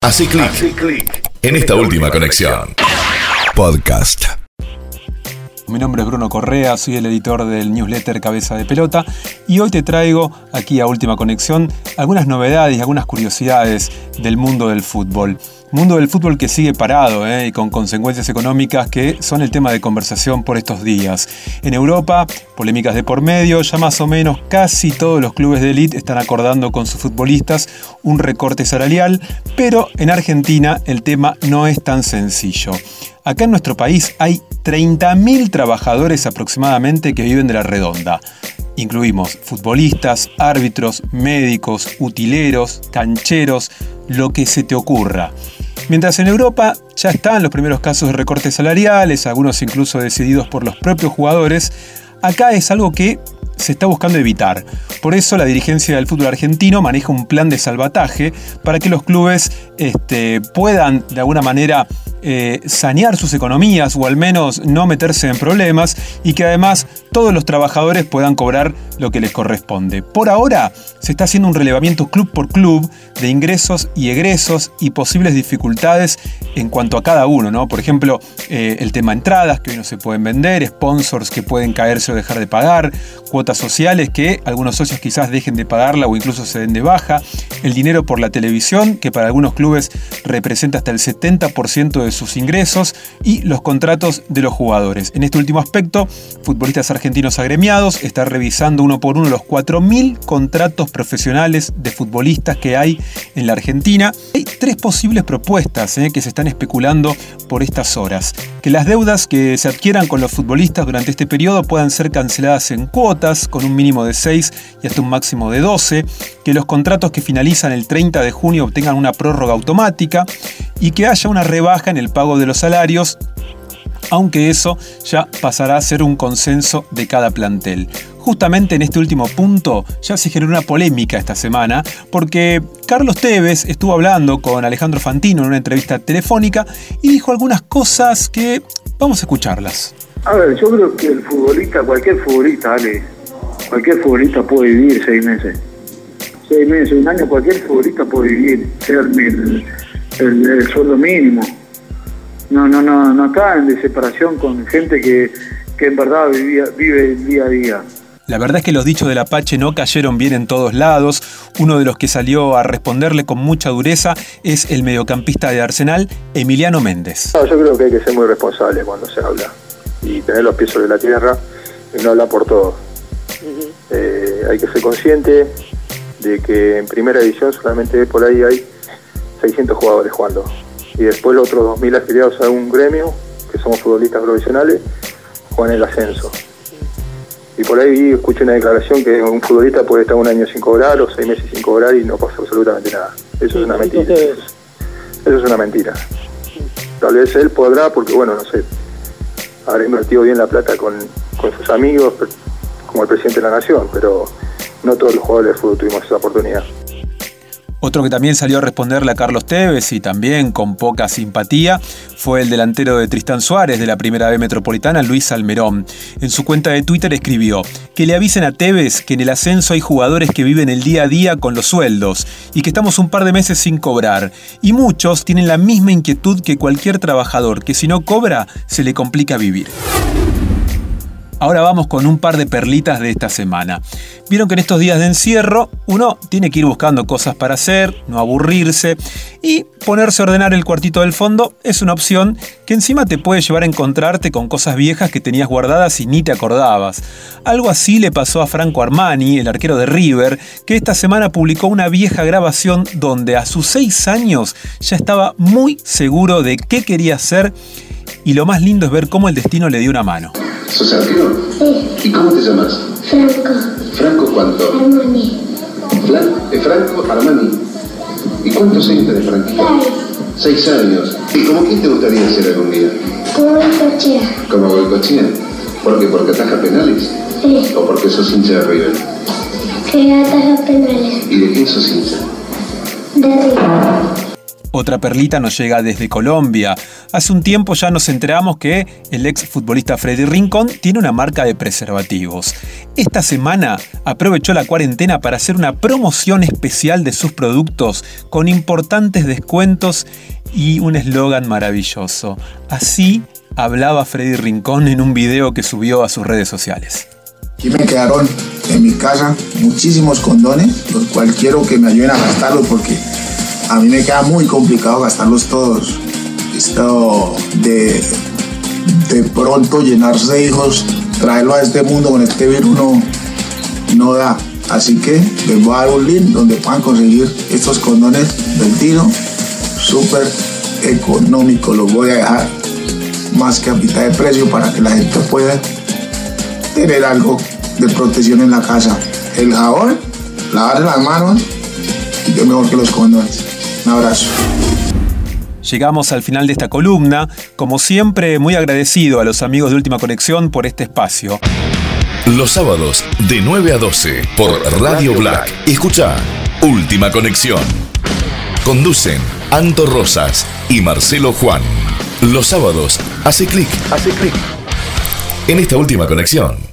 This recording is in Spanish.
Hace clic en esta última conexión. Podcast. Mi nombre es Bruno Correa, soy el editor del newsletter Cabeza de Pelota y hoy te traigo aquí a Última Conexión algunas novedades y algunas curiosidades del mundo del fútbol. Mundo del fútbol que sigue parado eh, y con consecuencias económicas que son el tema de conversación por estos días. En Europa, polémicas de por medio, ya más o menos casi todos los clubes de élite están acordando con sus futbolistas un recorte salarial, pero en Argentina el tema no es tan sencillo. Acá en nuestro país hay 30.000 trabajadores aproximadamente que viven de la redonda. Incluimos futbolistas, árbitros, médicos, utileros, cancheros, lo que se te ocurra. Mientras en Europa ya están los primeros casos de recortes salariales, algunos incluso decididos por los propios jugadores, acá es algo que se está buscando evitar. Por eso la dirigencia del fútbol argentino maneja un plan de salvataje para que los clubes este, puedan de alguna manera eh, sanear sus economías o al menos no meterse en problemas y que además todos los trabajadores puedan cobrar lo que les corresponde. Por ahora se está haciendo un relevamiento club por club de ingresos y egresos y posibles dificultades en cuanto a cada uno, ¿no? Por ejemplo, eh, el tema entradas que hoy no se pueden vender, sponsors que pueden caerse o dejar de pagar, cuotas sociales que algunos socios quizás dejen de pagarla o incluso se den de baja, el dinero por la televisión que para algunos clubes representa hasta el 70% de sus ingresos y los contratos de los jugadores. En este último aspecto, Futbolistas Argentinos Agremiados está revisando uno por uno los 4.000 contratos profesionales de futbolistas que hay en la Argentina. Hay tres posibles propuestas eh, que se están especulando por estas horas. Que las deudas que se adquieran con los futbolistas durante este periodo puedan ser canceladas en cuotas, con un mínimo de 6 y hasta un máximo de 12. Que los contratos que finalizan el 30 de junio obtengan una prórroga automática y que haya una rebaja en el pago de los salarios, aunque eso ya pasará a ser un consenso de cada plantel. Justamente en este último punto ya se generó una polémica esta semana porque Carlos Tevez estuvo hablando con Alejandro Fantino en una entrevista telefónica y dijo algunas cosas que vamos a escucharlas. A ver, yo creo que el futbolista, cualquier futbolista, Ale, cualquier futbolista puede vivir seis meses. Seis meses, un año, cualquier futbolista puede vivir, ser el, el sueldo mínimo no, no, no, no está en separación con gente que, en verdad vive el día a día. La verdad es que los dichos del Apache no cayeron bien en todos lados. Uno de los que salió a responderle con mucha dureza es el mediocampista de Arsenal, Emiliano Méndez. yo creo que hay que ser muy responsable cuando se habla y tener los pies sobre la tierra y no hablar por todo. Eh, hay que ser consciente de que en primera edición solamente por ahí hay 600 jugadores jugando y después los otros 2.000 afiliados a un gremio, que somos futbolistas profesionales, juegan el ascenso. Y por ahí escuché una declaración que un futbolista puede estar un año sin cobrar o seis meses sin cobrar y no pasa absolutamente nada. Eso es una mentira. Eso es, una mentira. Tal vez él podrá, porque bueno, no sé, habrá invertido bien la plata con, con sus amigos, como el presidente de la nación, pero no todos los jugadores de fútbol tuvimos esa oportunidad. Otro que también salió a responderle a Carlos Tevez y también con poca simpatía fue el delantero de Tristán Suárez de la Primera B Metropolitana, Luis Almerón. En su cuenta de Twitter escribió que le avisen a Tevez que en el ascenso hay jugadores que viven el día a día con los sueldos y que estamos un par de meses sin cobrar. Y muchos tienen la misma inquietud que cualquier trabajador, que si no cobra se le complica vivir. Ahora vamos con un par de perlitas de esta semana. Vieron que en estos días de encierro uno tiene que ir buscando cosas para hacer, no aburrirse y ponerse a ordenar el cuartito del fondo es una opción que encima te puede llevar a encontrarte con cosas viejas que tenías guardadas y ni te acordabas. Algo así le pasó a Franco Armani, el arquero de River, que esta semana publicó una vieja grabación donde a sus seis años ya estaba muy seguro de qué quería hacer y lo más lindo es ver cómo el destino le dio una mano. ¿Sos arquero? Sí. ¿Y cómo te llamas? Franco. ¿Franco cuánto? Armani. ¿De Franco Armani? ¿Y cuántos años tenés, Franquito? Seis. Seis años. ¿Y cómo quién te gustaría ser algún día? Como cochea. ¿Como Goicochea? ¿Por qué? ¿Porque ataja penales? Sí. ¿O porque sos hincha de River? Que ataja penales. ¿Y de quién sos hincha? De River. Otra perlita nos llega desde Colombia. Hace un tiempo ya nos enteramos que el ex futbolista Freddy Rincón tiene una marca de preservativos. Esta semana aprovechó la cuarentena para hacer una promoción especial de sus productos con importantes descuentos y un eslogan maravilloso. Así hablaba Freddy Rincón en un video que subió a sus redes sociales. Aquí me quedaron en mi casa muchísimos condones, los cuales quiero que me ayuden a gastarlos porque a mí me queda muy complicado gastarlos todos. Esto de, de pronto llenarse de hijos, traerlo a este mundo con este virus no, no da. Así que les voy a dar un link donde puedan conseguir estos condones del tiro, súper económico. Los voy a dejar más que a mitad de precio para que la gente pueda tener algo de protección en la casa. El jabón, lavarse las manos y que mejor que los condones. Un abrazo. Llegamos al final de esta columna. Como siempre, muy agradecido a los amigos de Última Conexión por este espacio. Los sábados de 9 a 12 por Radio Black. Escucha Última Conexión. Conducen Anto Rosas y Marcelo Juan. Los sábados hace clic, hace clic en esta última conexión.